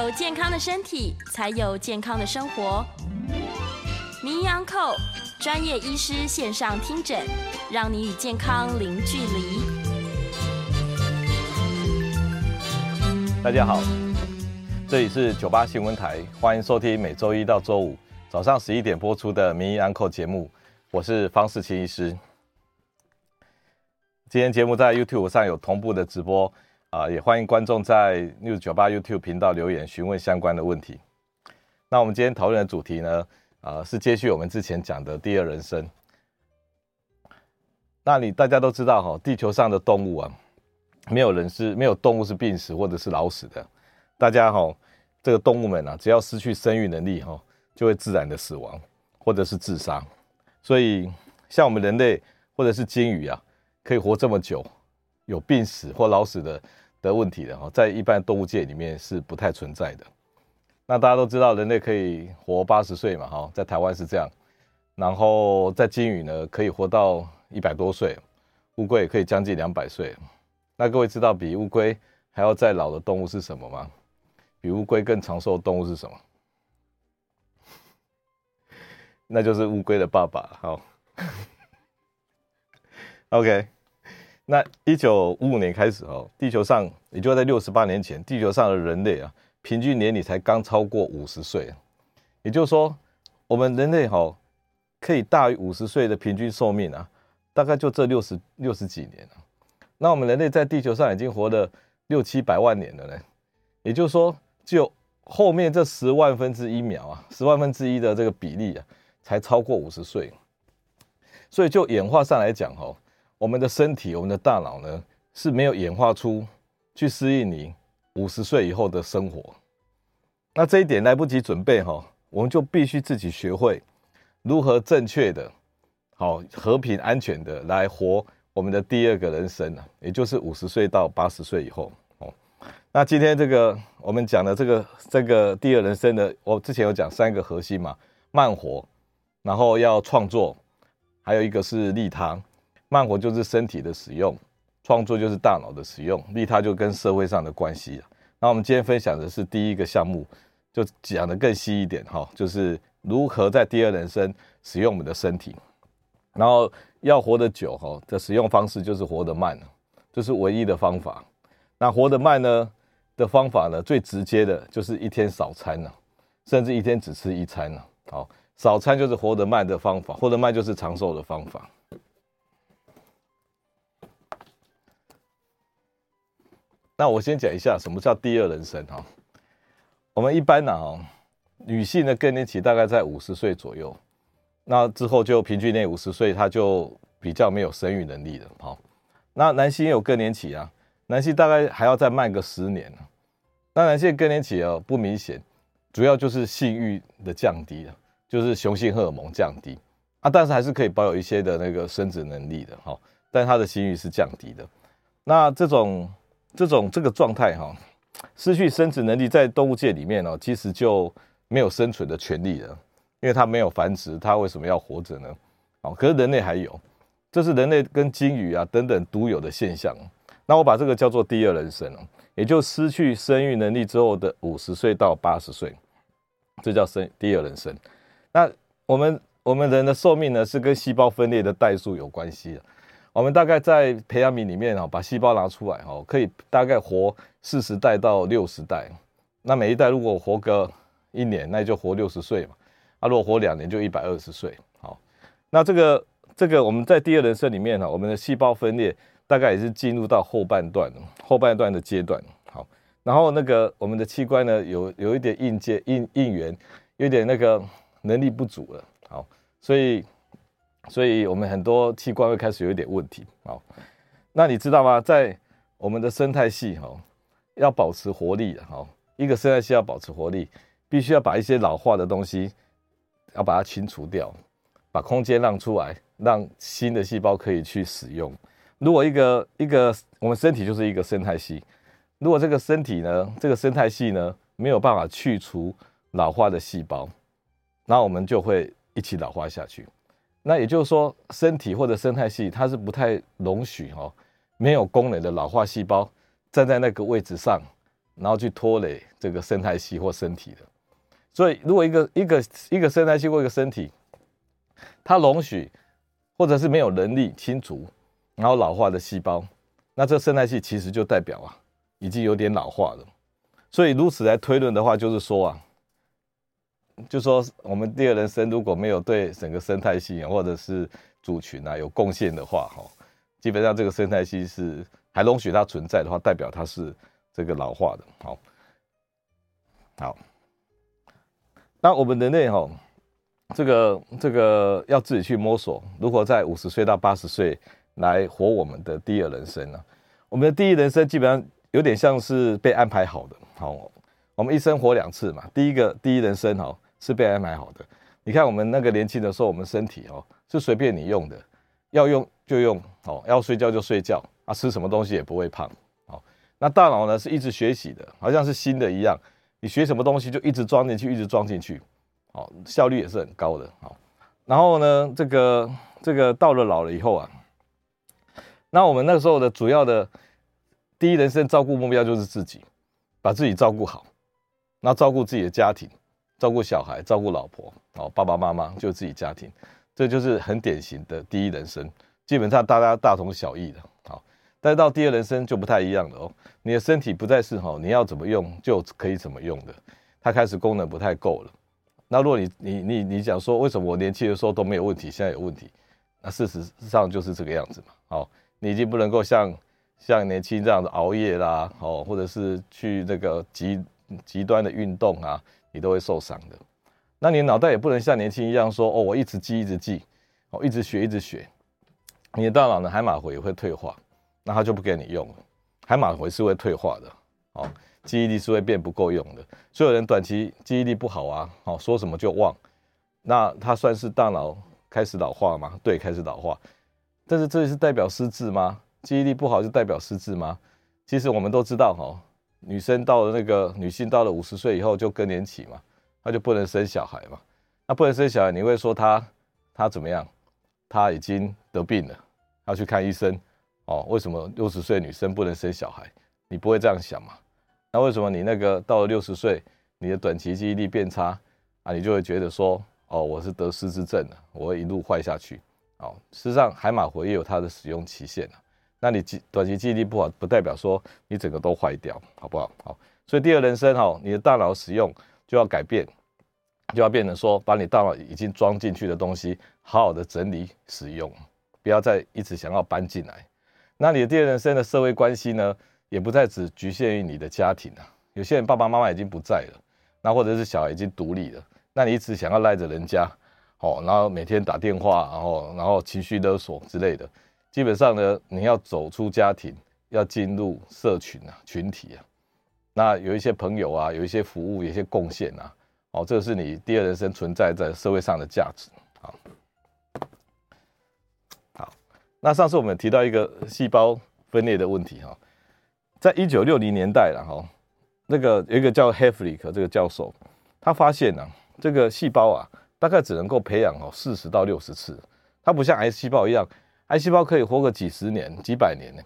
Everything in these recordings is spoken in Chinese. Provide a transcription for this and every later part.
有健康的身体，才有健康的生活。名医安扣专业医师线上听诊，让你与健康零距离。大家好，这里是九八新闻台，欢迎收听每周一到周五早上十一点播出的名医安扣节目，我是方世清医师。今天节目在 YouTube 上有同步的直播啊、也欢迎观众在 News 九八 YouTube 频道留言询问相关的问题。那我们今天讨论的主题呢，啊、是接续我们之前讲的第二人生。那你大家都知道哈，地球上的动物啊，没有人是没有动物是病死或者是老死的。大家哈，这个动物们啊，只要失去生育能力哈，就会自然的死亡或者是自杀。所以像我们人类或者是鲸鱼啊。可以活这么久，有病死或老死的的问题的哈，在一般动物界里面是不太存在的。那大家都知道，人类可以活八十岁嘛哈，在台湾是这样。然后在鲸鱼呢，可以活到一百多岁，乌龟也可以将近两百岁。那各位知道比乌龟还要再老的动物是什么吗？比乌龟更长寿的动物是什么？那就是乌龟的爸爸。好。OK，那一九五五年开始哦，地球上也就在六十八年前，地球上的人类啊，平均年龄才刚超过五十岁，也就是说，我们人类哈可以大于五十岁的平均寿命啊，大概就这六十六十几年了。那我们人类在地球上已经活了六七百万年了呢，也就是说，就后面这十万分之一秒啊，十万分之一的这个比例啊，才超过五十岁。所以就演化上来讲哈。我们的身体，我们的大脑呢，是没有演化出去适应你五十岁以后的生活。那这一点来不及准备哈，我们就必须自己学会如何正确的、好和平安全的来活我们的第二个人生啊，也就是五十岁到八十岁以后哦。那今天这个我们讲的这个这个第二人生的，我之前有讲三个核心嘛，慢活，然后要创作，还有一个是利他。慢活就是身体的使用，创作就是大脑的使用，利他就跟社会上的关系。那我们今天分享的是第一个项目，就讲得更细一点哈，就是如何在第二人生使用我们的身体。然后要活得久哈的使用方式就是活得慢，这是唯一的方法。那活得慢呢的方法呢，最直接的就是一天少餐了，甚至一天只吃一餐了。好，少餐就是活得慢的方法，活得慢就是长寿的方法。那我先讲一下什么叫第二人生哈。我们一般呢，哈，女性的更年期大概在五十岁左右，那之后就平均年五十岁，她就比较没有生育能力了。好，那男性也有更年期啊，男性大概还要再慢个十年。那男性更年期哦不明显，主要就是性欲的降低了，就是雄性荷尔蒙降低啊，但是还是可以保有一些的那个生殖能力的哈，但他的性欲是降低的。那这种。这种这个状态哈，失去生殖能力，在动物界里面呢，其实就没有生存的权利了，因为它没有繁殖，它为什么要活着呢？哦，可是人类还有，这是人类跟鲸鱼啊等等独有的现象。那我把这个叫做第二人生，也就失去生育能力之后的五十岁到八十岁，这叫生第二人生。那我们我们人的寿命呢，是跟细胞分裂的代数有关系的。我们大概在培养皿里面哈，把细胞拿出来哈，可以大概活四十代到六十代。那每一代如果活个一年，那就活六十岁嘛。啊，如果活两年就一百二十岁。好，那这个这个我们在第二人生里面呢，我们的细胞分裂大概也是进入到后半段，后半段的阶段。好，然后那个我们的器官呢，有有一点应接应应援，有点那个能力不足了。好，所以。所以我们很多器官会开始有一点问题，好，那你知道吗？在我们的生态系，哈，要保持活力，哈，一个生态系要保持活力，必须要把一些老化的东西，要把它清除掉，把空间让出来，让新的细胞可以去使用。如果一个一个我们身体就是一个生态系，如果这个身体呢，这个生态系呢，没有办法去除老化的细胞，那我们就会一起老化下去。那也就是说，身体或者生态系它是不太容许哈，没有功能的老化细胞站在那个位置上，然后去拖累这个生态系或身体的。所以，如果一个一个一个生态系或一个身体，它容许或者是没有能力清除然后老化的细胞，那这生态系其实就代表啊，已经有点老化了。所以，如此来推论的话，就是说啊，就说我们第二人生如果没有对整个生态系或者是族群啊有贡献的话，哈，基本上这个生态系是还容许它存在的话，代表它是这个老化的。好，好。那我们人类哈，这个这个要自己去摸索，如何在五十岁到八十岁来活我们的第二人生呢？我们的第一人生基本上有点像是被安排好的。好，我们一生活两次嘛，第一个第一人生哈是被安排好的。你看我们那个年轻的时候，我们身体哦是随便你用的，要用就用，哦要睡觉就睡觉，啊吃什么东西也不会胖。哦，那大脑呢是一直学习的，好像是新的一样。你学什么东西就一直装进去，一直装进去，哦，效率也是很高的，哦。然后呢，这个这个到了老了以后啊，那我们那时候的主要的第一人生照顾目标就是自己，把自己照顾好，那照顾自己的家庭，照顾小孩，照顾老婆，哦，爸爸妈妈就自己家庭，这就是很典型的第一人生，基本上大家大同小异的，好。但是到第二人生就不太一样了哦，你的身体不再是哈，你要怎么用就可以怎么用的，它开始功能不太够了。那如果你你你你讲说，为什么我年轻的时候都没有问题，现在有问题？那事实上就是这个样子嘛。好，你已经不能够像像年轻这样子熬夜啦，哦，或者是去那个极极端的运动啊，你都会受伤的。那你脑袋也不能像年轻一样说哦，我一直记一直记，哦，一直学一直学，你的大脑呢海马回也会退化。那它就不给你用了，海马回是会退化的，哦，记忆力是会变不够用的。所有人短期记忆力不好啊，哦，说什么就忘，那他算是大脑开始老化吗？对，开始老化。但是这是代表失智吗？记忆力不好就代表失智吗？其实我们都知道，哈，女生到了那个女性到了五十岁以后就更年期嘛，她就不能生小孩嘛。那不能生小孩，你会说她她怎么样？她已经得病了，要去看医生。哦，为什么六十岁女生不能生小孩？你不会这样想嘛？那为什么你那个到了六十岁，你的短期记忆力变差啊？你就会觉得说，哦，我是得失智症了，我会一路坏下去。哦，事实上海马回也有它的使用期限。那你记短期记忆力不好，不代表说你整个都坏掉，好不好？好，所以第二人生哈，你的大脑使用就要改变，就要变成说，把你大脑已经装进去的东西，好好的整理使用，不要再一直想要搬进来。那你的第二人生的社会关系呢，也不再只局限于你的家庭了。有些人爸爸妈妈已经不在了，那或者是小孩已经独立了，那你一直想要赖着人家，哦，然后每天打电话，然后然后情绪勒索之类的。基本上呢，你要走出家庭，要进入社群啊、群体啊，那有一些朋友啊，有一些服务，有一些贡献啊，哦，这个是你第二人生存在在社会上的价值。啊。好。那上次我们提到一个细胞分裂的问题哈，在一九六零年代了哈，那个有一个叫 Hayflick 这个教授，他发现呢，这个细胞啊，大概只能够培养哦四十到六十次，它不像癌细胞一样，癌细胞可以活个几十年、几百年呢。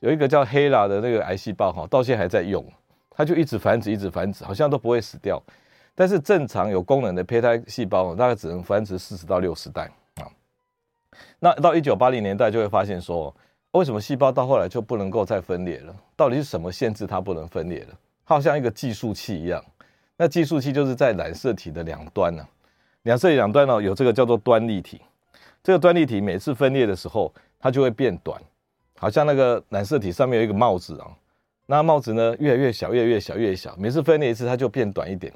有一个叫黑拉的那个癌细胞哈，到现在还在用，它就一直繁殖、一直繁殖，好像都不会死掉。但是正常有功能的胚胎细胞大概只能繁殖四十到六十代啊。那到一九八零年代就会发现说，为什么细胞到后来就不能够再分裂了？到底是什么限制它不能分裂了？它好像一个计数器一样。那计数器就是在染色体的两端呢，染色体两端呢有这个叫做端粒体。这个端粒体每次分裂的时候，它就会变短，好像那个染色体上面有一个帽子啊。那帽子呢越来越小，越来越小，越小。每次分裂一次，它就变短一点。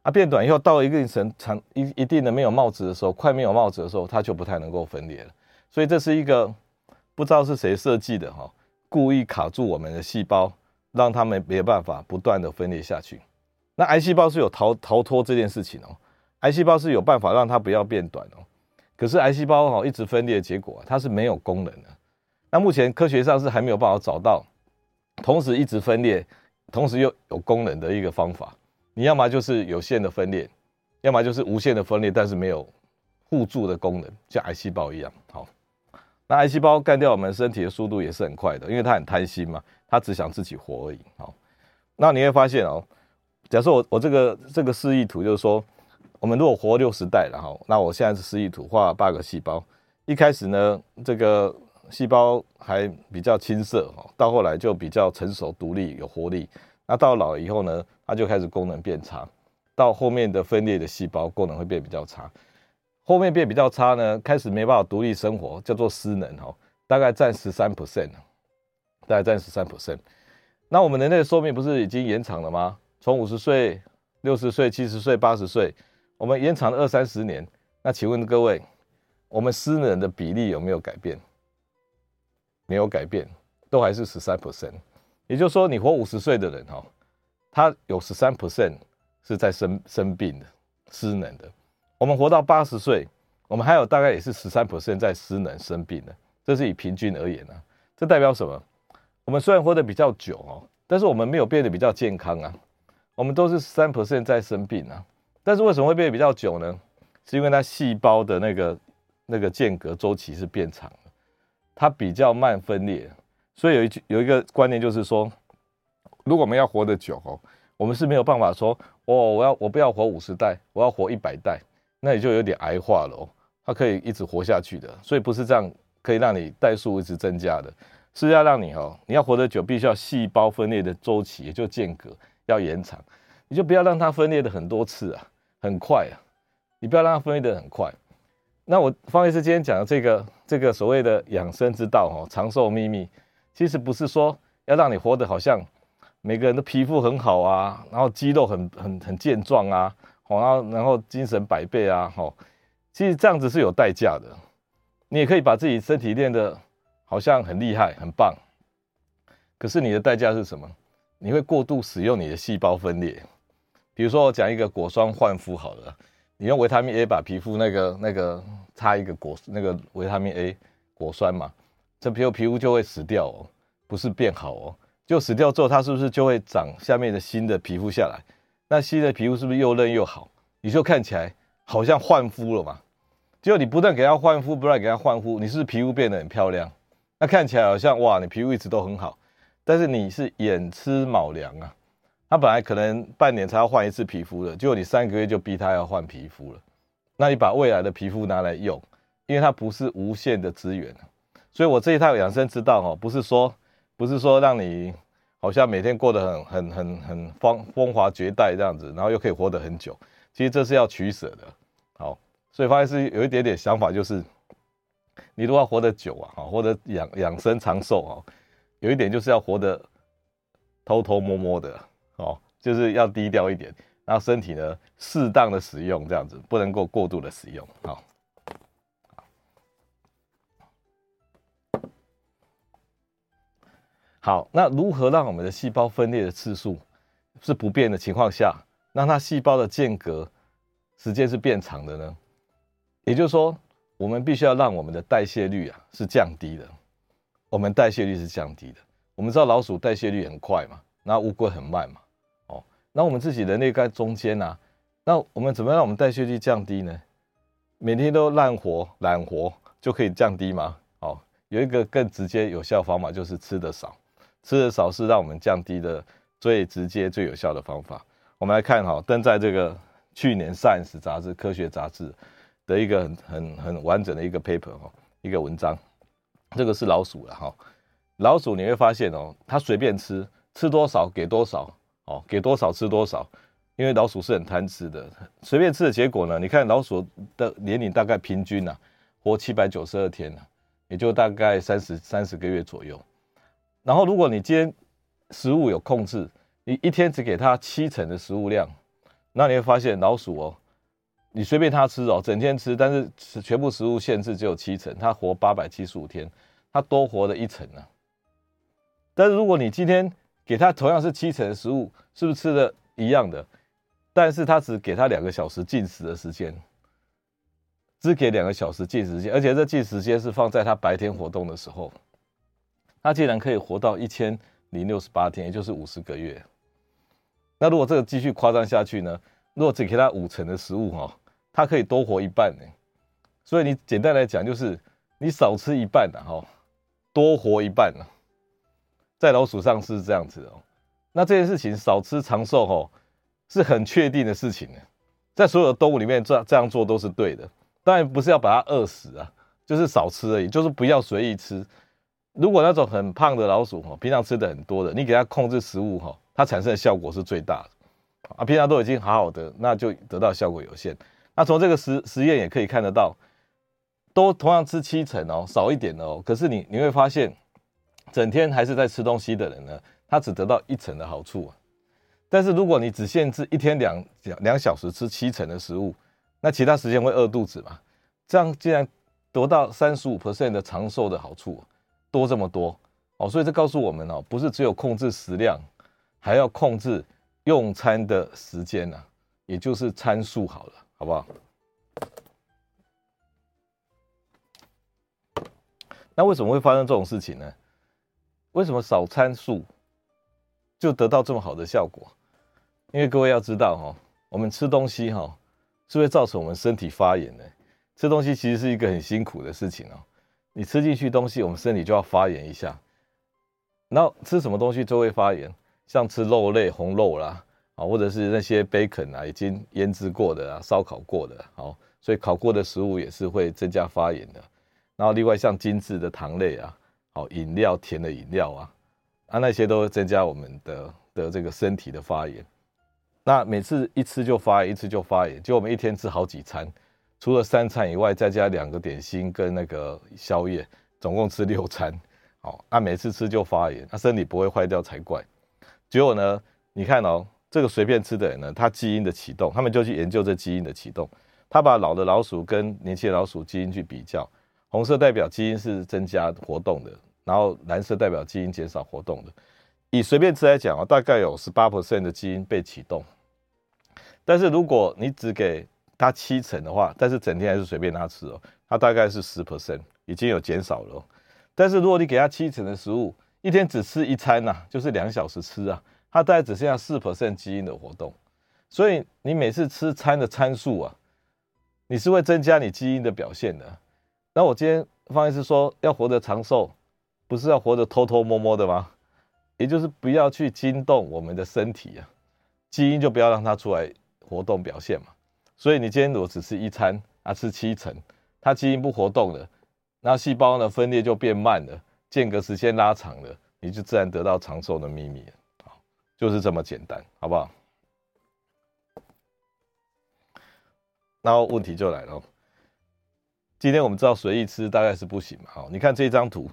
啊，变短以后到一个程长一一定的没有帽子的时候，快没有帽子的时候，它就不太能够分裂了。所以这是一个不知道是谁设计的哈，故意卡住我们的细胞，让他们没办法不断的分裂下去。那癌细胞是有逃逃脱这件事情哦，癌细胞是有办法让它不要变短哦。可是癌细胞哈一直分裂的结果，它是没有功能的。那目前科学上是还没有办法找到同时一直分裂，同时又有功能的一个方法。你要么就是有限的分裂，要么就是无限的分裂，但是没有互助的功能，像癌细胞一样。好，那癌细胞干掉我们身体的速度也是很快的，因为它很贪心嘛，它只想自己活而已。好，那你会发现哦，假设我我这个这个示意图就是说，我们如果活六十代然后，那我现在是示意图画八个细胞，一开始呢，这个细胞还比较青涩哈，到后来就比较成熟、独立、有活力。那到老了以后呢，它就开始功能变差，到后面的分裂的细胞功能会变比较差。后面变比较差呢，开始没办法独立生活，叫做失能哦，大概占十三 percent，大概占十三 percent。那我们人类的寿命不是已经延长了吗？从五十岁、六十岁、七十岁、八十岁，我们延长了二三十年。那请问各位，我们失能的比例有没有改变？没有改变，都还是十三 percent。也就是说，你活五十岁的人哈，他有十三 percent 是在生生病的、失能的。我们活到八十岁，我们还有大概也是十三 percent 在失能生病的，这是以平均而言啊。这代表什么？我们虽然活得比较久哦，但是我们没有变得比较健康啊。我们都是十三 percent 在生病啊。但是为什么会变得比较久呢？是因为它细胞的那个那个间隔周期是变长了，它比较慢分裂。所以有一句有一个观念就是说，如果我们要活得久哦，我们是没有办法说，哦，我要我不要活五十代，我要活一百代。那也就有点癌化了哦，它可以一直活下去的，所以不是这样可以让你代数一直增加的，是要让你哦，你要活得久，必须要细胞分裂的周期，也就间隔要延长，你就不要让它分裂的很多次啊，很快啊，你不要让它分裂的很快。那我方医师今天讲的这个这个所谓的养生之道哦，长寿秘密，其实不是说要让你活得好像每个人的皮肤很好啊，然后肌肉很很很健壮啊。然后，然后精神百倍啊！吼，其实这样子是有代价的。你也可以把自己身体练得好像很厉害、很棒，可是你的代价是什么？你会过度使用你的细胞分裂。比如说，我讲一个果酸焕肤好了，你用维他命 A 把皮肤那个那个擦一个果那个维他命 A 果酸嘛，这皮肤皮肤就会死掉哦，不是变好哦。就死掉之后，它是不是就会长下面的新的皮肤下来？那新的皮肤是不是又嫩又好？你就看起来好像焕肤了嘛？就你不断给它焕肤，不断给它焕肤，你是不是皮肤变得很漂亮？那看起来好像哇，你皮肤一直都很好，但是你是眼吃卯粮啊。他本来可能半年才要换一次皮肤的，结果你三个月就逼他要换皮肤了。那你把未来的皮肤拿来用，因为它不是无限的资源。所以我这一套养生之道哦，不是说不是说让你。好像每天过得很很很很风风华绝代这样子，然后又可以活得很久，其实这是要取舍的。好，所以发现是有一点点想法，就是你如果要活得久啊，哈，活得养养生长寿啊，有一点就是要活得偷偷摸摸的，就是要低调一点，然后身体呢适当的使用这样子，不能够过度的使用，好。好，那如何让我们的细胞分裂的次数是不变的情况下，让它细胞的间隔时间是变长的呢？也就是说，我们必须要让我们的代谢率啊是降低的。我们代谢率是降低的。我们知道老鼠代谢率很快嘛，那乌龟很慢嘛。那我们自己人类在中间呐、啊，那我们怎么样让我们代谢率降低呢？每天都懒活懒活就可以降低吗？哦，有一个更直接有效方法，就是吃得少。吃的少是让我们降低的最直接、最有效的方法。我们来看哈，登在这个去年《Science》杂志、科学杂志的一个很很很完整的一个 paper 哈，一个文章。这个是老鼠了哈，老鼠你会发现哦，它随便吃，吃多少给多少哦，给多少吃多少，因为老鼠是很贪吃的。随便吃的结果呢，你看老鼠的年龄大概平均啊，活七百九十二天呢，也就大概三十三十个月左右。然后，如果你今天食物有控制，你一天只给它七成的食物量，那你会发现老鼠哦，你随便它吃哦，整天吃，但是全部食物限制只有七成，它活八百七十五天，它多活了一成呢。但是如果你今天给他同样是七成的食物，是不是吃的一样的？但是他只给他两个小时进食的时间，只给两个小时进食时间，而且这进食时间是放在他白天活动的时候。他竟然可以活到一千零六十八天，也就是五十个月。那如果这个继续夸张下去呢？如果只给他五成的食物哈，它可以多活一半呢。所以你简单来讲，就是你少吃一半的哈，多活一半呢。在老鼠上是这样子哦。那这件事情少吃长寿吼，是很确定的事情呢，在所有的动物里面这这样做都是对的。当然不是要把它饿死啊，就是少吃而已，就是不要随意吃。如果那种很胖的老鼠吼，平常吃的很多的，你给它控制食物吼，它产生的效果是最大的。啊，平常都已经好好的，那就得到效果有限。那从这个实实验也可以看得到，都同样吃七成哦，少一点哦，可是你你会发现，整天还是在吃东西的人呢，他只得到一成的好处啊。但是如果你只限制一天两两两小时吃七成的食物，那其他时间会饿肚子嘛？这样竟然得到三十五 percent 的长寿的好处，多这么多哦！所以这告诉我们哦，不是只有控制食量，还要控制用餐的时间呐，也就是餐数好了，好不好？那为什么会发生这种事情呢？为什么少餐数就得到这么好的效果？因为各位要知道哈，我们吃东西哈。是会造成我们身体发炎的。吃东西其实是一个很辛苦的事情哦。你吃进去东西，我们身体就要发炎一下。然后吃什么东西就会发炎，像吃肉类、红肉啦，啊，或者是那些 bacon 啊，已经腌制过的啊，烧烤过的，好，所以烤过的食物也是会增加发炎的。然后另外像精致的糖类啊，好，饮料、甜的饮料啊，啊，那些都会增加我们的的这个身体的发炎。那每次一吃就发炎，一吃就发炎，就我们一天吃好几餐，除了三餐以外，再加两个点心跟那个宵夜，总共吃六餐。好，那每次吃就发炎，那身体不会坏掉才怪。结果呢，你看哦，这个随便吃的人呢，他基因的启动，他们就去研究这基因的启动。他把老的老鼠跟年轻的老鼠基因去比较，红色代表基因是增加活动的，然后蓝色代表基因减少活动的。以随便吃来讲啊，大概有十八 percent 的基因被启动。但是如果你只给他七成的话，但是整天还是随便他吃哦，他大概是十 percent，已经有减少了。但是如果你给他七成的食物，一天只吃一餐呐，就是两小时吃啊，他大概只剩下四 percent 基因的活动。所以你每次吃餐的参数啊，你是会增加你基因的表现的。那我今天方医师说要活得长寿，不是要活得偷偷摸摸的吗？也就是不要去惊动我们的身体啊，基因就不要让它出来。活动表现嘛，所以你今天如果只吃一餐啊，吃七成，它基因不活动了，那细胞呢分裂就变慢了，间隔时间拉长了，你就自然得到长寿的秘密了，好，就是这么简单，好不好？然后问题就来了，今天我们知道随意吃大概是不行嘛，好，你看这张图，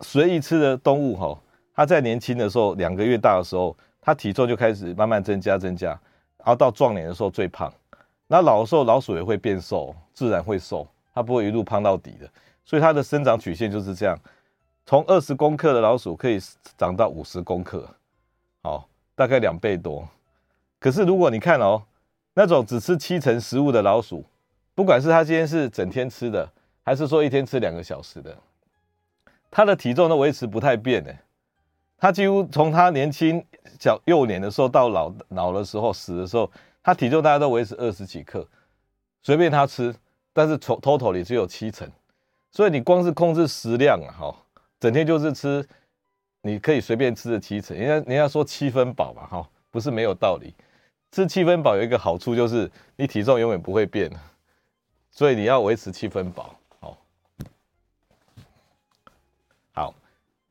随意吃的动物哈，它在年轻的时候，两个月大的时候，它体重就开始慢慢增加增加。然后到壮年的时候最胖，那老的时候老鼠也会变瘦，自然会瘦，它不会一路胖到底的，所以它的生长曲线就是这样，从二十公克的老鼠可以长到五十公克，好，大概两倍多。可是如果你看哦，那种只吃七成食物的老鼠，不管是他今天是整天吃的，还是说一天吃两个小时的，他的体重都维持不太变呢。他几乎从他年轻小幼年的时候到老老的时候死的时候，他体重大家都维持二十几克，随便他吃，但是从 total 里只有七成，所以你光是控制食量啊，哈，整天就是吃，你可以随便吃的七成，人家人家说七分饱嘛，哈，不是没有道理，吃七分饱有一个好处就是你体重永远不会变，所以你要维持七分饱，好，好，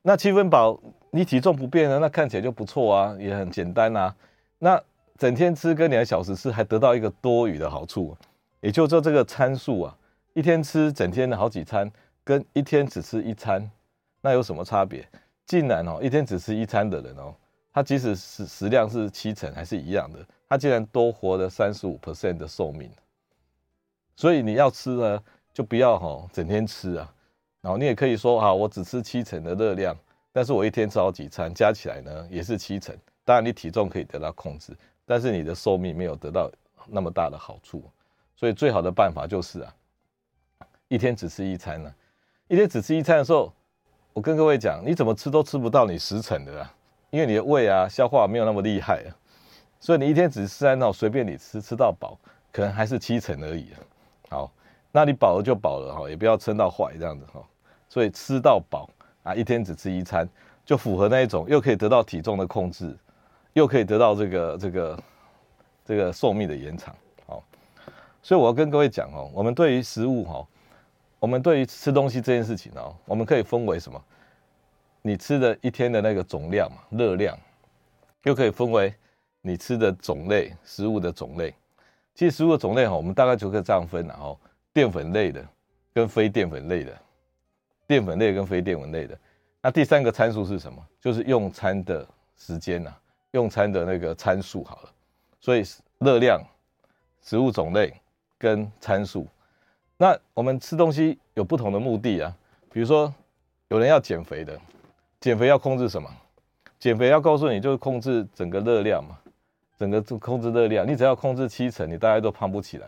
那七分饱。你体重不变呢，那看起来就不错啊，也很简单啊。那整天吃跟两小时吃还得到一个多余的好处，也就是说这个参数啊，一天吃整天的好几餐，跟一天只吃一餐，那有什么差别？竟然哦，一天只吃一餐的人哦，他即使是食量是七成还是一样的，他竟然多活了三十五 percent 的寿命。所以你要吃呢，就不要哈整天吃啊，然后你也可以说啊，我只吃七成的热量。但是我一天吃好几餐，加起来呢也是七成。当然你体重可以得到控制，但是你的寿命没有得到那么大的好处。所以最好的办法就是啊，一天只吃一餐呢、一天只吃一餐的时候，我跟各位讲，你怎么吃都吃不到你十成的啊，因为你的胃啊消化没有那么厉害啊。所以你一天只吃三餐，随便你吃，吃到饱，可能还是七成而已。好，那你饱了就饱了哈，也不要撑到坏这样子哈。所以吃到饱。啊，一天只吃一餐，就符合那一种，又可以得到体重的控制，又可以得到这个这个这个寿命的延长。好，所以我要跟各位讲哦，我们对于食物哈，我们对于吃东西这件事情哦，我们可以分为什么？你吃的一天的那个总量嘛，热量，又可以分为你吃的种类，食物的种类。其实食物的种类哈，我们大概就可以这样分了哈，淀粉类的跟非淀粉类的，淀粉类跟非淀粉类的。那第三个参数是什么？就是用餐的时间呐，用餐的那个参数好了。所以热量、食物种类跟参数。那我们吃东西有不同的目的啊，比如说有人要减肥的。减肥要控制什么？减肥要告诉你，就是控制整个热量嘛，整个控制热量。你只要控制七成，你大概都胖不起来。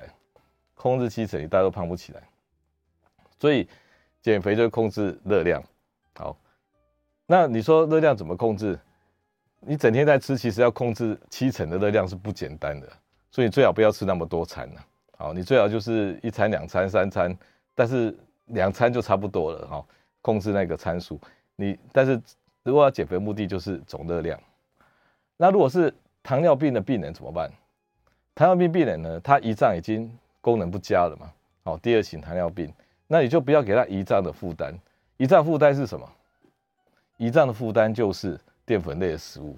控制七成，你大概都胖不起来。所以减肥就控制热量。好，那你说热量怎么控制？你整天在吃，其实要控制七成的热量是不简单的。所以最好不要吃那么多餐呢。好，你最好就是一餐、两餐、三餐，但是两餐就差不多了。哈，控制那个参数。你但是如果要减肥，目的就是总热量。那如果是糖尿病的病人怎么办？糖尿病病人呢，他胰脏已经功能不佳了嘛。好，第二型糖尿病，那你就不要给他胰脏的负担。胰脏负担是什么？胰脏的负担就是淀粉类的食物。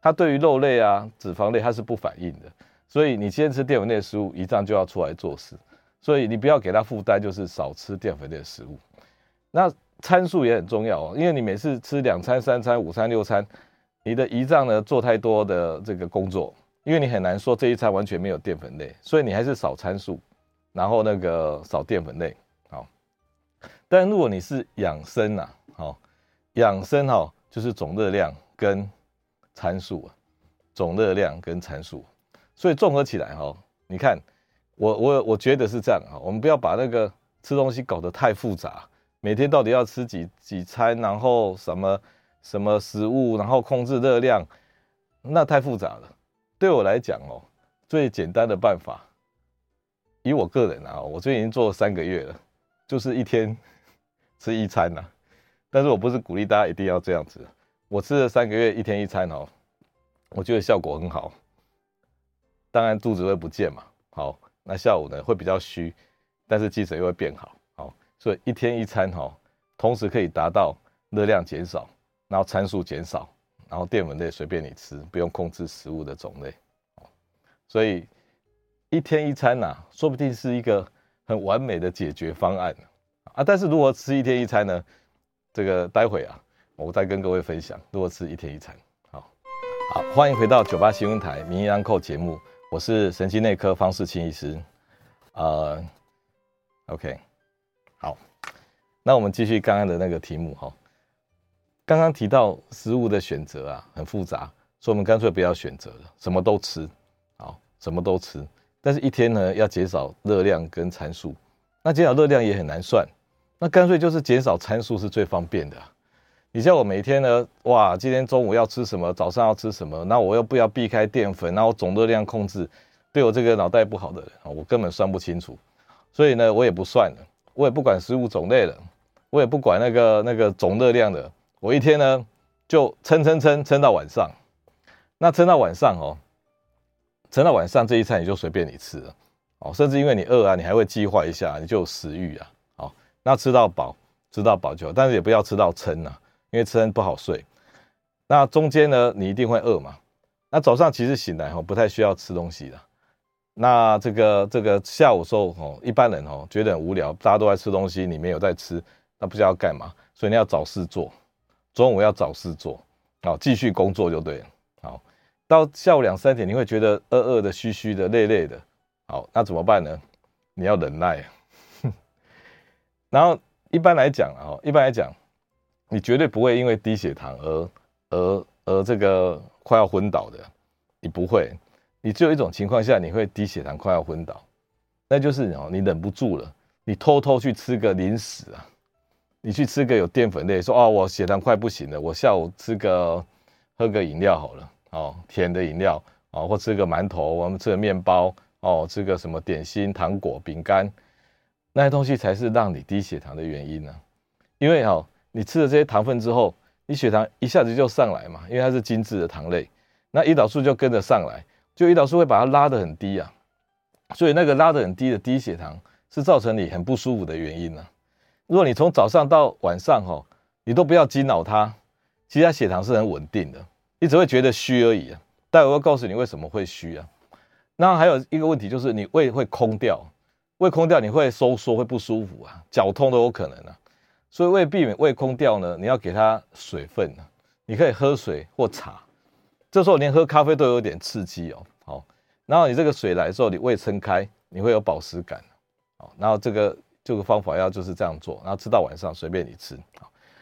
它对于肉类啊、脂肪类它是不反应的。所以你先吃淀粉类的食物，胰脏就要出来做事。所以你不要给他负担，就是少吃淀粉类的食物。那参数也很重要哦，因为你每次吃两餐、三餐、五餐、六餐，你的胰脏呢做太多的这个工作，因为你很难说这一餐完全没有淀粉类，所以你还是少参数，然后那个少淀粉类。好，但如果你是养生呐，好，养生哈就是总热量跟参数，总热量跟参数，所以综合起来哈，你看我我我觉得是这样哈，我们不要把那个吃东西搞得太复杂。每天到底要吃几几餐，然后什么什么食物，然后控制热量，那太复杂了。对我来讲哦，最简单的办法，以我个人啊，我最近已经做了三个月了，就是一天吃一餐呐。但是我不是鼓励大家一定要这样子，我吃了三个月一天一餐哦，我觉得效果很好。当然肚子会不见嘛，好，那下午呢会比较虚，但是精神又会变好。好所以一天一餐哈，同时可以达到热量减少，然后参数减少，然后淀粉类随便你吃，不用控制食物的种类。所以一天一餐呐，说不定是一个很完美的解决方案啊。但是如何吃一天一餐呢？这个待会啊，我再跟各位分享如何吃一天一餐。好，好，欢迎回到九八新闻台名医安扣节目，我是神经内科方世清医师。呃，OK。好，那我们继续刚刚的那个题目哈。刚刚提到食物的选择啊，很复杂，所以我们干脆不要选择了，什么都吃，好，什么都吃。但是一天呢，要减少热量跟参数。那减少热量也很难算，那干脆就是减少参数是最方便的。你像我每天呢，哇，今天中午要吃什么，早上要吃什么，那我又不要避开淀粉，然后总热量控制，对我这个脑袋不好的人，我根本算不清楚。所以呢，我也不算了。我也不管食物种类了，我也不管那个那个总热量的，我一天呢就撑撑撑撑到晚上，那撑到晚上哦，撑到晚上这一餐也就随便你吃了。哦，甚至因为你饿啊，你还会计划一下，你就有食欲啊，好，那吃到饱，吃到饱就好，但是也不要吃到撑呐，因为撑不好睡。那中间呢，你一定会饿嘛，那早上其实醒来哦，不太需要吃东西的。那这个这个下午时候哦，一般人哦觉得很无聊，大家都在吃东西，你没有在吃，那不知道干嘛，所以你要找事做，中午要找事做，好，继续工作就对了。好，到下午两三点，你会觉得饿饿的、虚虚的、累累的，好，那怎么办呢？你要忍耐。然后一般来讲啊，一般来讲，你绝对不会因为低血糖而而而这个快要昏倒的，你不会。你只有一种情况下，你会低血糖快要昏倒，那就是哦，你忍不住了，你偷偷去吃个零食啊，你去吃个有淀粉类，说哦，我血糖快不行了，我下午吃个喝个饮料好了，哦，甜的饮料哦，或吃个馒头，我们吃个面包哦，吃个什么点心、糖果、饼干，那些东西才是让你低血糖的原因呢，因为哦，你吃了这些糖分之后，你血糖一下子就上来嘛，因为它是精致的糖类，那胰岛素就跟着上来，就胰岛素会把它拉得很低啊，所以那个拉得很低的低血糖是造成你很不舒服的原因呢、啊。如果你从早上到晚上哈，你都不要惊扰它，其实它血糖是很稳定的，你只会觉得虚而已啊。待会我会告诉你为什么会虚啊。那还有一个问题就是你胃会空掉，胃空掉你会收缩会不舒服啊，绞痛都有可能啊。所以为避免胃空掉呢，你要给它水分啊，你可以喝水或茶。这时候连喝咖啡都有点刺激哦。好，然后你这个水来的时候，你胃撑开，你会有饱食感。好，然后这个这个方法要就是这样做，然后吃到晚上随便你吃。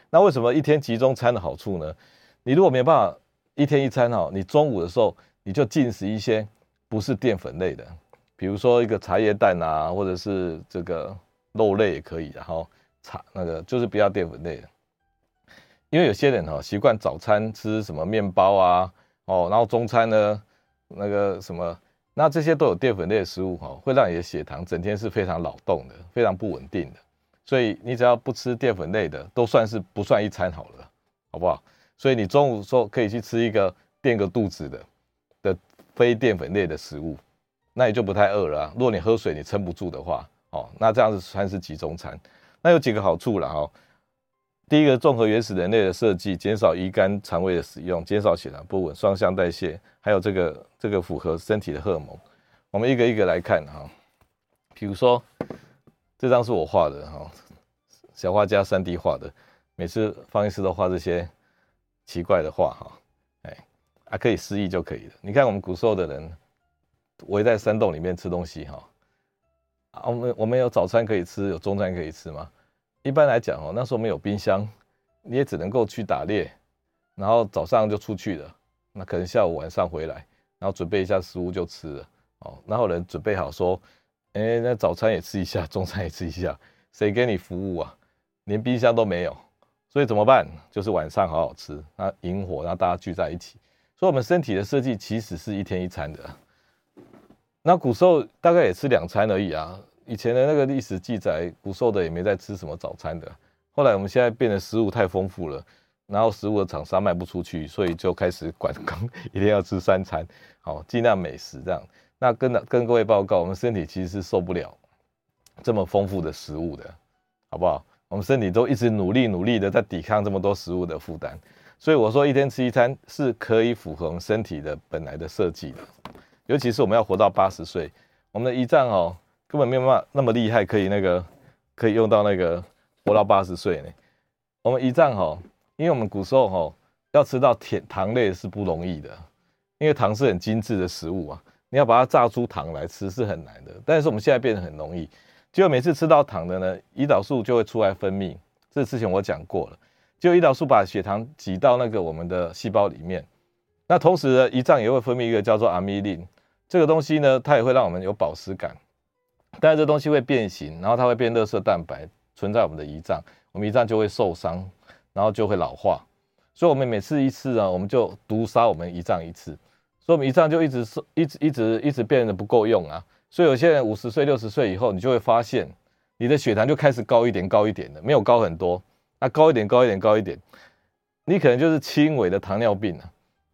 那为什么一天集中餐的好处呢？你如果没办法一天一餐哈，你中午的时候你就进食一些。不是淀粉类的，比如说一个茶叶蛋啊，或者是这个肉类也可以，然后茶那个就是不要淀粉类的，因为有些人哈习惯早餐吃什么面包啊，哦，然后中餐呢那个什么，那这些都有淀粉类的食物哈，会让你的血糖整天是非常扰动的，非常不稳定的，所以你只要不吃淀粉类的，都算是不算一餐好了，好不好？所以你中午说可以去吃一个垫个肚子的的。非淀粉类的食物，那你就不太饿了啊。如果你喝水你撑不住的话，哦，那这样子算是集中餐。那有几个好处了哈。第一个，综合原始人类的设计，减少胰肝肠胃的使用，减少血糖不稳、双向代谢，还有这个这个符合身体的荷尔蒙。我们一个一个来看哈。比如说，这张是我画的哈，小画家 3D 画的，每次方医师都画这些奇怪的画哈。还、啊、可以失忆就可以了。你看我们古时候的人围在山洞里面吃东西哈，啊，我们我们有早餐可以吃，有中餐可以吃吗？一般来讲哦，那时候没有冰箱，你也只能够去打猎，然后早上就出去了，那可能下午晚上回来，然后准备一下食物就吃了哦。然后人准备好说，哎、那早餐也吃一下，中餐也吃一下，谁给你服务啊？连冰箱都没有，所以怎么办？就是晚上好好吃，那引火，然后大家聚在一起。所以，我们身体的设计其实是一天一餐的。那古时候大概也吃两餐而已啊。以前的那个历史记载，古时候的也没在吃什么早餐的。后来我们现在变得食物太丰富了，然后食物的厂商卖不出去，所以就开始管控，一定要吃三餐，好，尽量美食这样。那跟跟各位报告，我们身体其实是受不了这么丰富的食物的，好不好？我们身体都一直努力努力的在抵抗这么多食物的负担。所以我说，一天吃一餐是可以符合我们身体的本来的设计的，尤其是我们要活到八十岁，我们的胰脏哦根本没有办法那么厉害，可以那个可以用到那个活到八十岁呢。我们胰脏哦，因为我们古时候哦要吃到甜糖类是不容易的，因为糖是很精致的食物啊，你要把它榨出糖来吃是很难的。但是我们现在变得很容易，结果每次吃到糖的呢，胰岛素就会出来分泌，这之前我讲过了。就胰岛素把血糖挤到那个我们的细胞里面，那同时呢，胰脏也会分泌一个叫做阿米林，这个东西呢，它也会让我们有饱食感，但是这东西会变形，然后它会变垃圾蛋白存在我们的胰脏，我们胰脏就会受伤，然后就会老化，所以我们每次一次呢，我们就毒杀我们胰脏一次，所以我们胰脏就一直受一直一直一直变得不够用啊，所以有些人五十岁六十岁以后，你就会发现你的血糖就开始高一点高一点的，没有高很多。那、啊、高一点，高一点，高一点，你可能就是轻微的糖尿病了。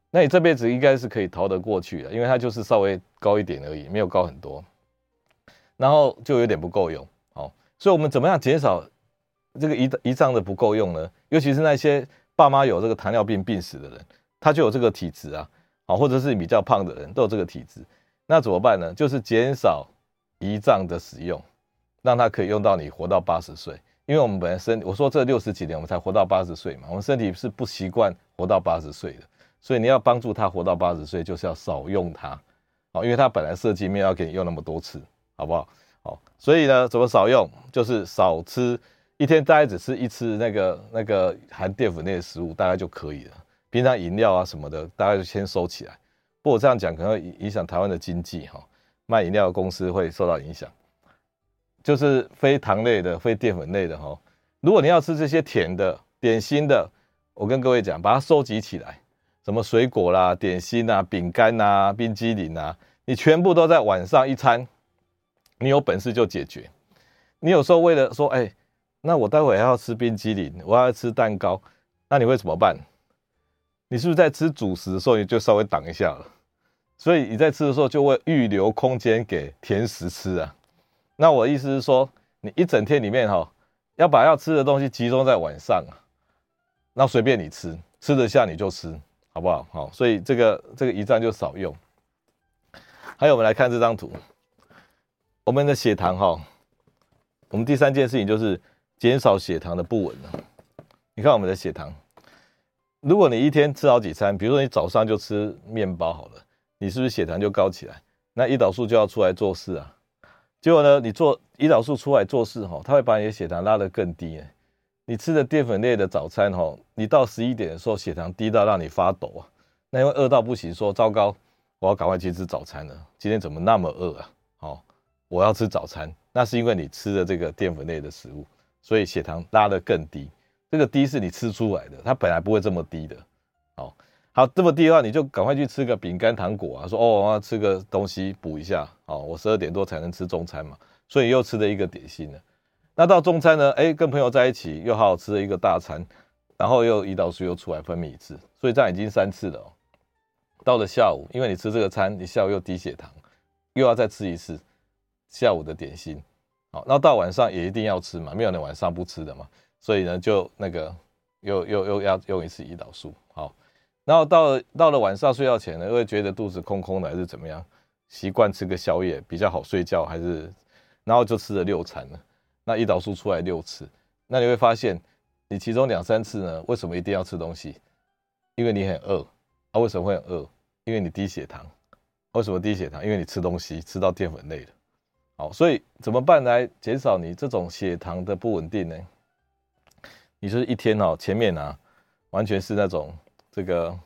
那你这辈子应该是可以逃得过去的，因为它就是稍微高一点而已，没有高很多。然后就有点不够用，好，所以我们怎么样减少这个胰胰脏的不够用呢？尤其是那些爸妈有这个糖尿病病史的人，他就有这个体质啊，好，或者是比较胖的人都有这个体质，那怎么办呢？就是减少胰脏的使用，让它可以用到你活到八十岁。因为我们本身，我说这六十几年我们才活到八十岁嘛，我们身体是不习惯活到八十岁的，所以你要帮助他活到八十岁，就是要少用它，好，因为它本来设计没有要给你用那么多次，好不好？好，所以呢，怎么少用？就是少吃，一天大概只吃一次那个那个含淀粉类的食物，大概就可以了。平常饮料啊什么的，大概就先收起来。不过这样讲可能会影响台湾的经济哈，卖饮料的公司会受到影响。就是非糖类的、非淀粉类的哈。如果你要吃这些甜的、点心的，我跟各位讲，把它收集起来，什么水果啦、点心啊、饼干啊、冰激凌啊，你全部都在晚上一餐，你有本事就解决。你有时候为了说，哎，那我待会还要吃冰激凌，我要吃蛋糕，那你会怎么办？你是不是在吃主食的时候你就稍微挡一下了？所以你在吃的时候就会预留空间给甜食吃啊。那我的意思是说，你一整天里面哈，要把要吃的东西集中在晚上啊，那随便你吃，吃得下你就吃，好不好？好，所以这个这个胰脏就少用。还有，我们来看这张图，我们的血糖哈，我们第三件事情就是减少血糖的不稳。你看我们的血糖，如果你一天吃好几餐，比如说你早上就吃面包好了，你是不是血糖就高起来？那胰岛素就要出来做事啊。结果呢，你做胰岛素出来做事哈，它会把你的血糖拉得更低。你吃的淀粉类的早餐哈，你到十一点的时候血糖低到让你发抖啊，那因为饿到不行，说糟糕，我要赶快去吃早餐了。今天怎么那么饿啊？我要吃早餐，那是因为你吃的这个淀粉类的食物，所以血糖拉得更低。这个低是你吃出来的，它本来不会这么低的。好。好，这么低的话，你就赶快去吃个饼干、糖果啊！说哦，我要吃个东西补一下。哦，我十二点多才能吃中餐嘛，所以又吃了一个点心了。那到中餐呢？哎，跟朋友在一起又好好吃了一个大餐，然后又胰岛素又出来分泌一次，所以这样已经三次了哦。到了下午，因为你吃这个餐，你下午又低血糖，又要再吃一次下午的点心。好，那到晚上也一定要吃嘛，没有人晚上不吃的嘛，所以呢，就那个又又又要用一次胰岛素。好。然后到到了晚上睡觉前呢，又会觉得肚子空空的，还是怎么样？习惯吃个宵夜比较好睡觉，还是？然后就吃了六餐了，那胰岛素出来六次，那你会发现，你其中两三次呢，为什么一定要吃东西？因为你很饿啊？为什么会很饿？因为你低血糖。为什么低血糖？因为你吃东西吃到淀粉类的。好，所以怎么办来减少你这种血糖的不稳定呢？你就是一天哦，前面啊，完全是那种。这个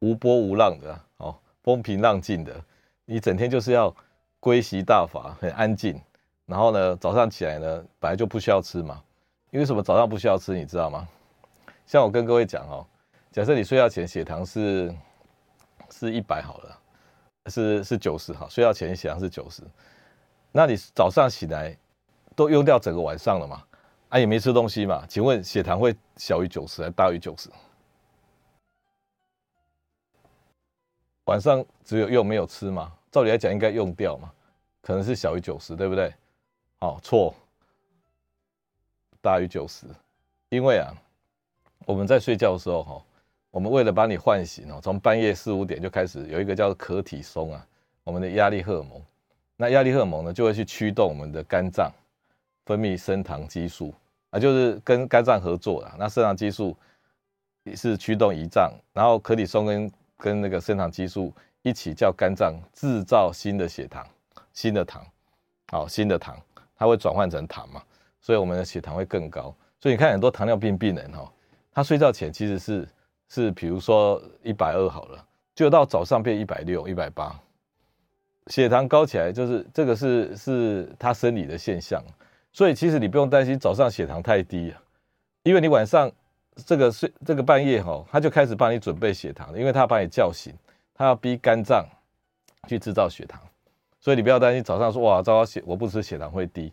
无波无浪的哦，风平浪静的，你整天就是要归习大法，很安静。然后呢，早上起来呢，本来就不需要吃嘛。因为什么早上不需要吃，你知道吗？像我跟各位讲哦，假设你睡觉前血糖是是一百好了，是是九十哈，睡觉前血糖是九十，那你早上起来都用掉整个晚上了嘛？啊，也没吃东西嘛？请问血糖会小于九十还是大于九十？晚上只有用没有吃嘛？照理来讲应该用掉嘛，可能是小于九十，对不对？好，错，大于九十，因为啊，我们在睡觉的时候哈，我们为了把你唤醒哦，从半夜四五点就开始有一个叫可体松啊，我们的压力荷尔蒙，那压力荷尔蒙呢就会去驱动我们的肝脏分泌升糖激素啊，就是跟肝脏合作啦。那升糖激素是驱动胰脏，然后可体松跟跟那个升糖激素一起叫肝脏制造新的血糖、新的糖，好，新的糖，它会转换成糖嘛，所以我们的血糖会更高。所以你看很多糖尿病病人哈，他睡觉前其实是是比如说一百二好了，就到早上变一百六、一百八，血糖高起来就是这个是是他生理的现象。所以其实你不用担心早上血糖太低，因为你晚上。这个睡这个半夜哈，他就开始帮你准备血糖，因为他把你叫醒，他要逼肝脏去制造血糖，所以你不要担心早上说哇，糟糕血我不吃血糖会低，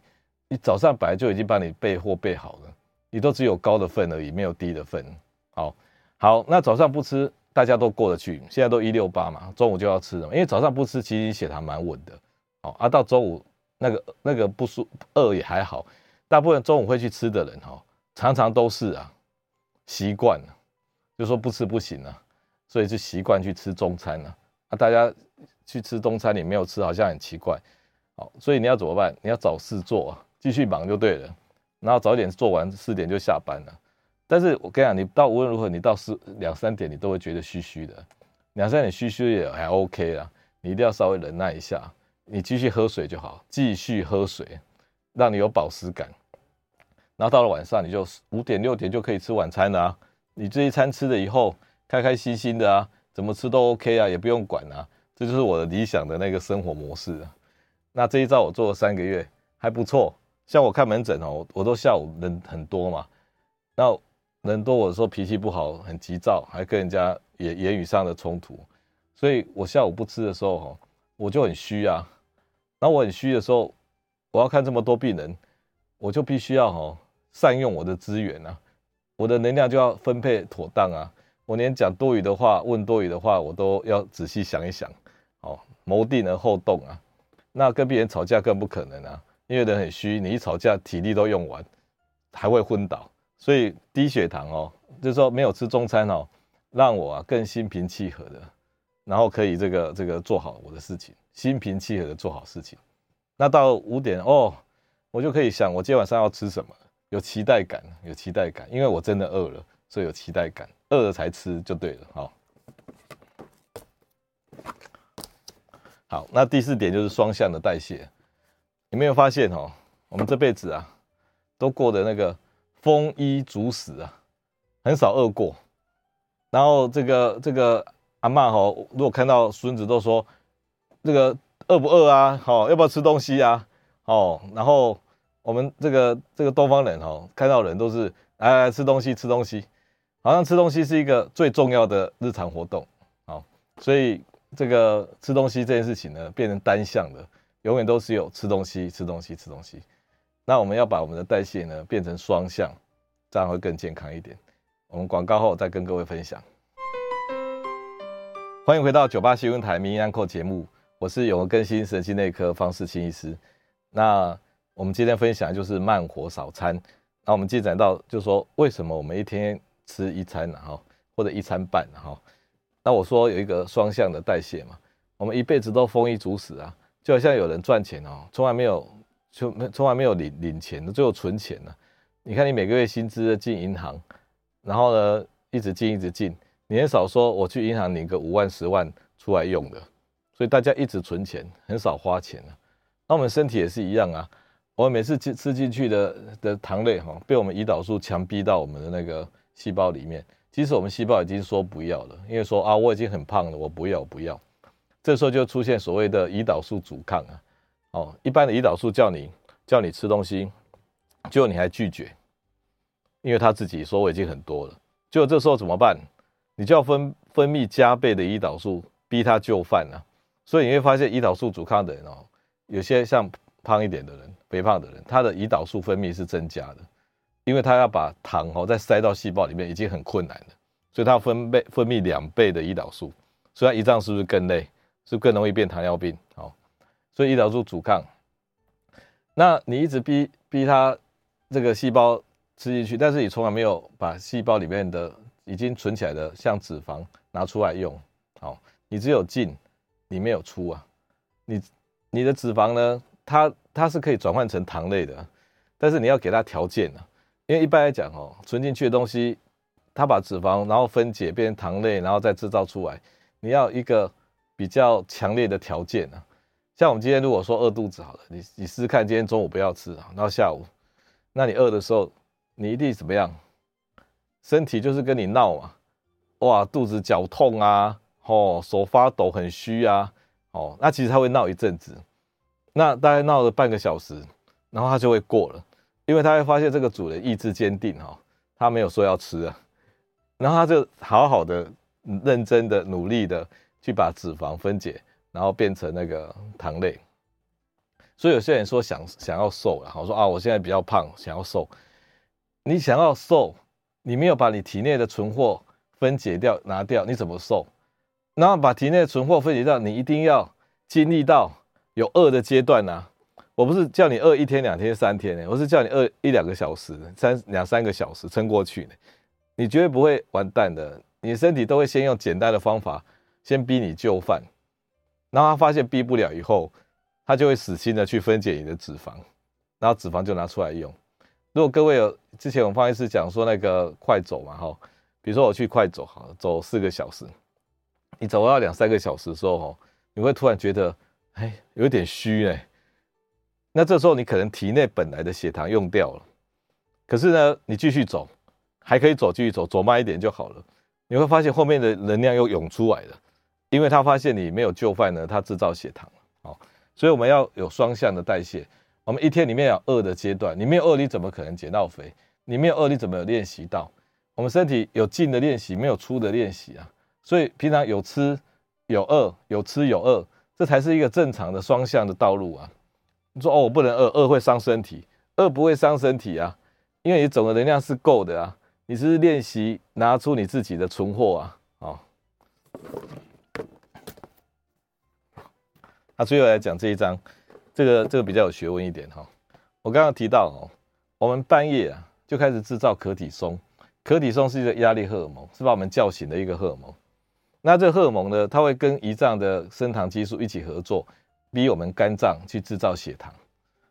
你早上本来就已经帮你备货备好了，你都只有高的份而已，没有低的份。好，好，那早上不吃大家都过得去，现在都一六八嘛，中午就要吃了，因为早上不吃其实血糖蛮稳的，好啊，到中午那个那个不舒饿也还好，大部分中午会去吃的人哈，常常都是啊。习惯了，就说不吃不行了，所以就习惯去吃中餐了。啊，大家去吃中餐，你没有吃，好像很奇怪。好，所以你要怎么办？你要找事做，啊继续忙就对了。然后早点做完，四点就下班了。但是我跟你讲，你到无论如何，你到四两三点，你都会觉得虚虚的。两三点虚虚也还 OK 啦，你一定要稍微忍耐一下。你继续喝水就好，继续喝水，让你有饱食感。然后到了晚上，你就五点六点就可以吃晚餐了啊！你这一餐吃了以后，开开心心的啊，怎么吃都 OK 啊，也不用管啊，这就是我的理想的那个生活模式。那这一招我做了三个月，还不错。像我看门诊哦，我都下午人很多嘛，那人多，我说脾气不好，很急躁，还跟人家言言语上的冲突，所以我下午不吃的时候，我就很虚啊。那我很虚的时候，我要看这么多病人，我就必须要哈。善用我的资源啊，我的能量就要分配妥当啊。我连讲多余的话、问多余的话，我都要仔细想一想，哦，谋定而后动啊。那跟别人吵架更不可能啊，因为人很虚，你一吵架体力都用完，还会昏倒。所以低血糖哦，就是说没有吃中餐哦，让我啊更心平气和的，然后可以这个这个做好我的事情，心平气和的做好事情。那到五点哦，我就可以想我今天晚上要吃什么，有期待感，有期待感，因为我真的饿了，所以有期待感。饿了才吃就对了，好，好，那第四点就是双向的代谢。有没有发现哦？我们这辈子啊，都过的那个丰衣足食啊，很少饿过。然后这个这个阿嬷吼，如果看到孙子都说这个饿不饿啊？好，要不要吃东西啊？哦，然后我们这个这个东方人哦，看到人都是来来吃东西，吃东西。好像吃东西是一个最重要的日常活动，好，所以这个吃东西这件事情呢，变成单向的，永远都是有吃东西、吃东西、吃东西。那我们要把我们的代谢呢变成双向，这样会更健康一点。我们广告后再跟各位分享。欢迎回到九八新闻台名医安扣节目，我是永和更新神经内科方世清医师。那我们今天分享就是慢活少餐。那我们进展到就是说，为什么我们一天吃一餐然后或者一餐半然后，那我说有一个双向的代谢嘛，我们一辈子都丰衣足食啊，就好像有人赚钱哦，从来没有就没从来没有领领钱的，最后存钱呢。你看你每个月薪资进银行，然后呢一直进一直进，你很少说我去银行领个五万十万出来用的，所以大家一直存钱，很少花钱啊。那我们身体也是一样啊，我们每次吃吃进去的的糖类哈，被我们胰岛素强逼到我们的那个。细胞里面，其实我们细胞已经说不要了，因为说啊，我已经很胖了，我不要，不要。这时候就出现所谓的胰岛素阻抗啊。哦，一般的胰岛素叫你叫你吃东西，结果你还拒绝，因为他自己说我已经很多了。结果这时候怎么办？你就要分分泌加倍的胰岛素，逼他就范啊。所以你会发现胰岛素阻抗的人哦，有些像胖一点的人、肥胖的人，他的胰岛素分泌是增加的。因为他要把糖哦再塞到细胞里面已经很困难了，所以他要分倍分泌两倍的胰岛素，所以他胰脏是不是更累？是不是更容易变糖尿病？好，所以胰岛素阻抗，那你一直逼逼他这个细胞吃进去，但是你从来没有把细胞里面的已经存起来的像脂肪拿出来用，好，你只有进，你没有出啊，你你的脂肪呢，它它是可以转换成糖类的，但是你要给它条件啊。因为一般来讲哦，存进去的东西，它把脂肪然后分解变成糖类，然后再制造出来，你要一个比较强烈的条件啊。像我们今天如果说饿肚子好了，你你试试看，今天中午不要吃啊，然后下午，那你饿的时候，你一定怎么样？身体就是跟你闹嘛，哇，肚子绞痛啊，哦，手发抖很虚啊，哦，那其实他会闹一阵子，那大概闹了半个小时，然后他就会过了。因为他会发现这个主人意志坚定哈，他没有说要吃啊，然后他就好好的、认真的、努力的去把脂肪分解，然后变成那个糖类。所以有些人说想想要瘦了，我说啊，我现在比较胖，想要瘦。你想要瘦，你没有把你体内的存货分解掉、拿掉，你怎么瘦？然后把体内的存货分解掉，你一定要经历到有饿的阶段呐。我不是叫你饿一天两天三天呢，我是叫你饿一两个小时、三两三个小时撑过去呢，你绝对不会完蛋的。你身体都会先用简单的方法先逼你就范，然后他发现逼不了以后，他就会死心的去分解你的脂肪，然后脂肪就拿出来用。如果各位有之前我们方医师讲说那个快走嘛哈，比如说我去快走好了，走四个小时，你走到两三个小时的时候哈，你会突然觉得哎有点虚哎。那这时候你可能体内本来的血糖用掉了，可是呢，你继续走，还可以走，继续走，走慢一点就好了。你会发现后面的能量又涌出来了，因为他发现你没有就范呢，他制造血糖。好，所以我们要有双向的代谢。我们一天里面有饿的阶段，你没有饿，你怎么可能减到肥？你没有饿，你怎么有练习到？我们身体有进的练习，没有出的练习啊。所以平常有吃有饿，有吃有饿，这才是一个正常的双向的道路啊。你说哦，我不能饿，饿会伤身体，饿不会伤身体啊，因为你总的能量是够的啊。你是不是练习拿出你自己的存货啊？哦，那最后来讲这一章，这个这个比较有学问一点哈。我刚刚提到哦，我们半夜啊就开始制造可体松，可体松是一个压力荷尔蒙，是把我们叫醒的一个荷尔蒙。那这个荷尔蒙呢，它会跟胰脏的升糖激素一起合作，逼我们肝脏去制造血糖。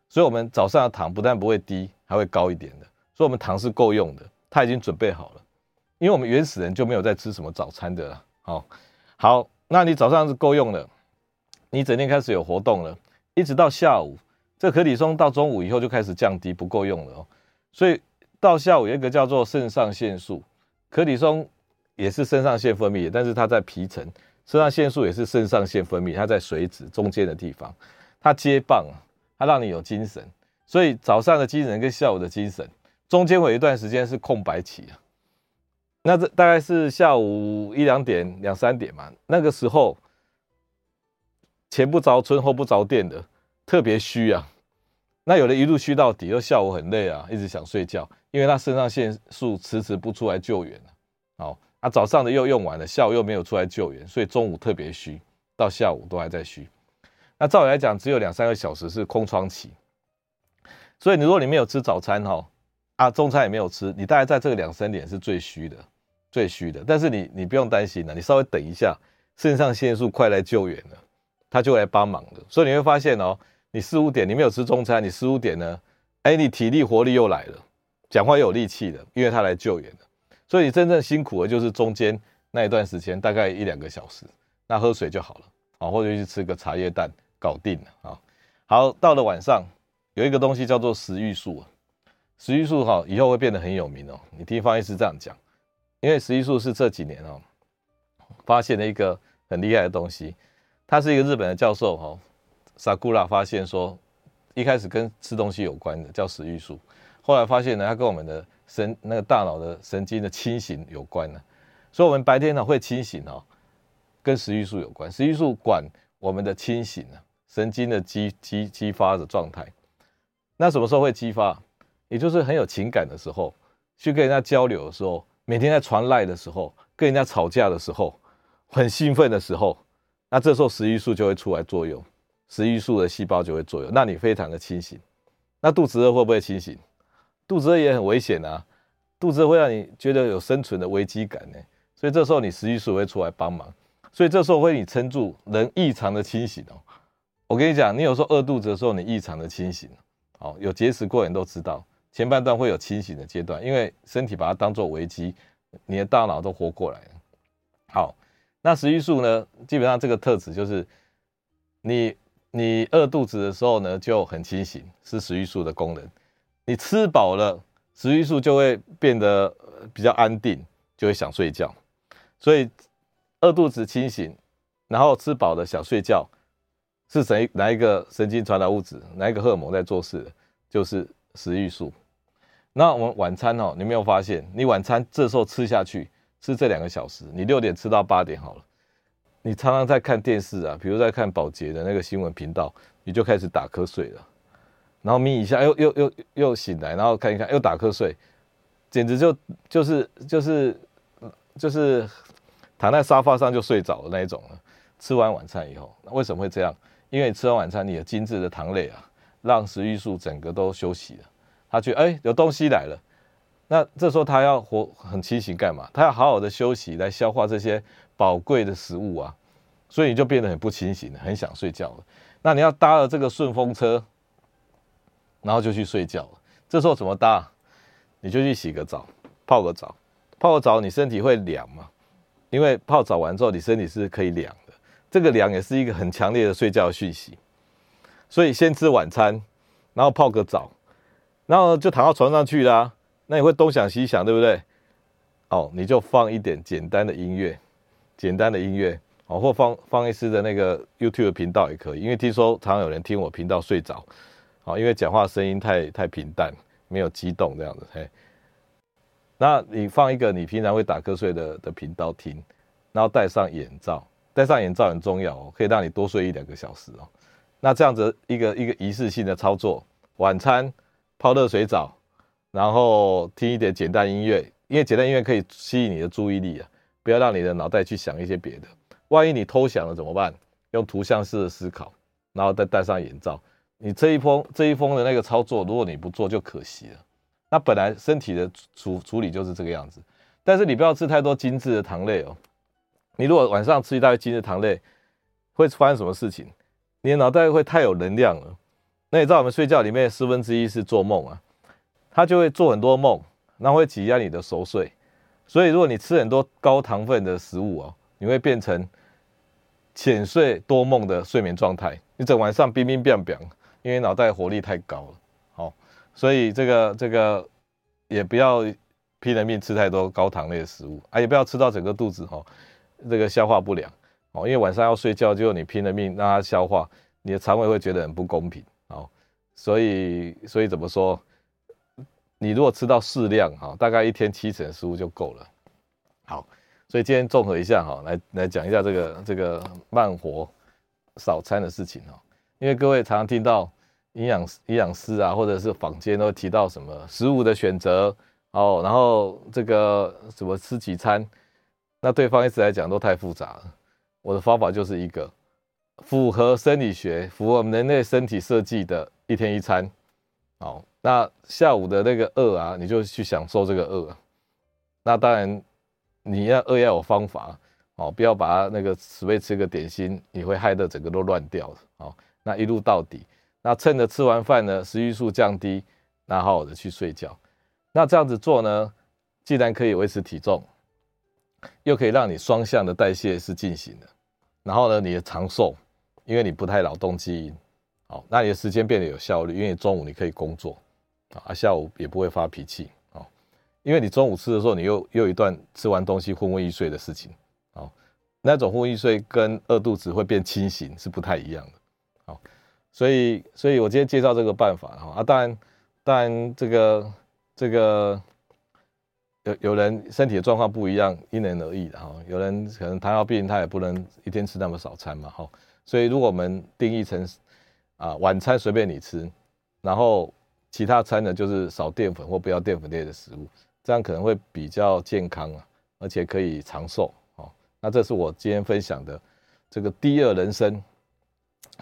所以，我们早上的糖不但不会低，还会高一点的。所以，我们糖是够用的，它已经准备好了。因为我们原始人就没有在吃什么早餐的了。好，好，那你早上是够用的，你整天开始有活动了，一直到下午，这可体松到中午以后就开始降低，不够用了哦。所以到下午有一个叫做肾上腺素，可体松也是肾上腺分泌的，但是它在皮层，肾上腺素也是肾上腺分泌，它在髓质中间的地方，它接棒。它让你有精神，所以早上的精神跟下午的精神中间有一段时间是空白期啊。那这大概是下午一两点、两三点嘛，那个时候前不着村后不着店的，特别虚啊。那有的一路虚到底，又下午很累啊，一直想睡觉，因为他肾上腺素迟迟不出来救援啊。好，啊早上的又用完了，下午又没有出来救援，所以中午特别虚，到下午都还在虚。那照理来讲，只有两三个小时是空窗期，所以你如果你没有吃早餐哈，啊中餐也没有吃，你大概在这个两三点是最虚的，最虚的。但是你你不用担心了，你稍微等一下，肾上腺素快来救援了，他就来帮忙的。所以你会发现哦，你四五点你没有吃中餐，你四五点呢，哎，你体力活力又来了，讲话又有力气了，因为他来救援了。所以你真正辛苦的就是中间那一段时间，大概一两个小时，那喝水就好了，啊，或者去吃个茶叶蛋。搞定了啊！好，到了晚上，有一个东西叫做食欲素。食欲素哈，以后会变得很有名哦。你听方医师这样讲，因为食欲素是这几年哦发现了一个很厉害的东西。他是一个日本的教授哈，Sakura 发现说，一开始跟吃东西有关的叫食欲素，后来发现呢，它跟我们的神那个大脑的神经的清醒有关呢。所以，我们白天呢会清醒哦，跟食欲素有关。食欲素管我们的清醒啊。神经的激激激发的状态，那什么时候会激发？也就是很有情感的时候，去跟人家交流的时候，每天在传赖的时候，跟人家吵架的时候，很兴奋的时候，那这时候食欲素就会出来作用，食欲素的细胞就会作用，那你非常的清醒。那肚子饿会不会清醒？肚子饿也很危险啊，肚子饿会让你觉得有生存的危机感呢，所以这时候你食欲素会出来帮忙，所以这时候会你撑住人异常的清醒哦。我跟你讲，你有时候饿肚子的时候，你异常的清醒。好，有节食过人都知道，前半段会有清醒的阶段，因为身体把它当做危机，你的大脑都活过来了。好，那食欲素呢，基本上这个特质就是你你饿肚子的时候呢，就很清醒，是食欲素的功能。你吃饱了，食欲素就会变得比较安定，就会想睡觉。所以饿肚子清醒，然后吃饱了想睡觉。是谁哪一个神经传导物质，哪一个荷尔蒙在做事？就是食欲素。那我们晚餐哦，你没有发现？你晚餐这时候吃下去，吃这两个小时，你六点吃到八点好了。你常常在看电视啊，比如在看保洁的那个新闻频道，你就开始打瞌睡了。然后眯一下，又又又又醒来，然后看一看，又打瞌睡，简直就就是就是就是躺在沙发上就睡着的那一种了。吃完晚餐以后，那为什么会这样？因为你吃完晚餐，你的精致的糖类啊，让食欲素整个都休息了。他觉得哎，有东西来了，那这时候他要活很清醒干嘛？他要好好的休息来消化这些宝贵的食物啊，所以你就变得很不清醒，很想睡觉了。那你要搭了这个顺风车，然后就去睡觉了。这时候怎么搭？你就去洗个澡，泡个澡，泡个澡，你身体会凉嘛？因为泡澡完之后，你身体是可以凉的。这个凉也是一个很强烈的睡觉讯息，所以先吃晚餐，然后泡个澡，然后就躺到床上去啦。那你会东想西想，对不对？哦，你就放一点简单的音乐，简单的音乐哦，或放放一丝的那个 YouTube 频道也可以，因为听说常有人听我频道睡着，哦，因为讲话声音太太平淡，没有激动这样子。嘿，那你放一个你平常会打瞌睡的的频道听，然后戴上眼罩。戴上眼罩很重要哦，可以让你多睡一两个小时哦。那这样子一个一个仪式性的操作，晚餐泡热水澡，然后听一点简单音乐，因为简单音乐可以吸引你的注意力啊，不要让你的脑袋去想一些别的。万一你偷想了怎么办？用图像式的思考，然后再戴上眼罩。你这一封这一封的那个操作，如果你不做就可惜了。那本来身体的处处理就是这个样子，但是你不要吃太多精致的糖类哦。你如果晚上吃一大堆精致糖类，会发生什么事情？你的脑袋会太有能量了。那你知道我们睡觉里面四分之一是做梦啊，他就会做很多梦，然后会挤压你的熟睡。所以如果你吃很多高糖分的食物哦，你会变成浅睡多梦的睡眠状态，你整晚上冰冰冰冰。因为脑袋活力太高了，好，所以这个这个也不要拼了命吃太多高糖类的食物啊，也不要吃到整个肚子哈，这个消化不良哦，因为晚上要睡觉，就你拼了命让它消化，你的肠胃会觉得很不公平，好，所以所以怎么说？你如果吃到适量哈，大概一天七成食物就够了，好，所以今天综合一下哈，来来讲一下这个这个慢活少餐的事情哈。因为各位常常听到营养营养师啊，或者是坊间都提到什么食物的选择哦，然后这个什么吃几餐，那对方一直来讲都太复杂了。我的方法就是一个符合生理学、符合我们人类身体设计的一天一餐。好，那下午的那个饿啊，你就去享受这个饿。那当然你要饿要有方法哦，不要把它那个随便吃个点心，你会害得整个都乱掉的哦。那一路到底，那趁着吃完饭呢，食欲素降低，然后好好的去睡觉。那这样子做呢，既然可以维持体重，又可以让你双向的代谢是进行的。然后呢，你的长寿，因为你不太劳动基因，好，那你的时间变得有效率，因为中午你可以工作，啊，下午也不会发脾气，哦，因为你中午吃的时候，你又又一段吃完东西昏昏欲睡的事情，哦，那种昏昏欲睡跟饿肚子会变清醒是不太一样的。所以，所以我今天介绍这个办法哈啊，当然，当然这个这个有有人身体的状况不一样，因人而异的哈。有人可能糖尿病，他也不能一天吃那么少餐嘛哈。所以，如果我们定义成啊晚餐随便你吃，然后其他餐呢就是少淀粉或不要淀粉类的食物，这样可能会比较健康啊，而且可以长寿哦。那这是我今天分享的这个第二人生。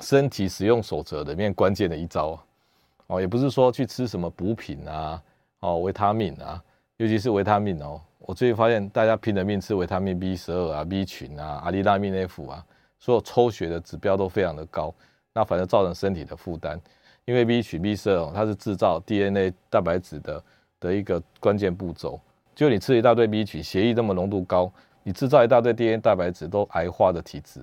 身体使用守则里面关键的一招哦，也不是说去吃什么补品啊，哦，维他命啊，尤其是维他命哦，我最近发现大家拼了命吃维他命 B 十二啊、B 群啊、阿利拉命 F 啊，所有抽血的指标都非常的高，那反而造成身体的负担，因为 B 群 B 十二它是制造 DNA 蛋白质的的一个关键步骤，就你吃一大堆 B 群，血液那么浓度高，你制造一大堆 DNA 蛋白质都癌化的体质。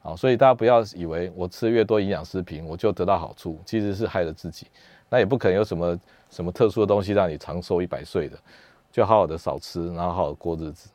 好，所以大家不要以为我吃越多营养食品，我就得到好处，其实是害了自己。那也不可能有什么什么特殊的东西让你长寿一百岁的，就好好的少吃，然后好好过日子。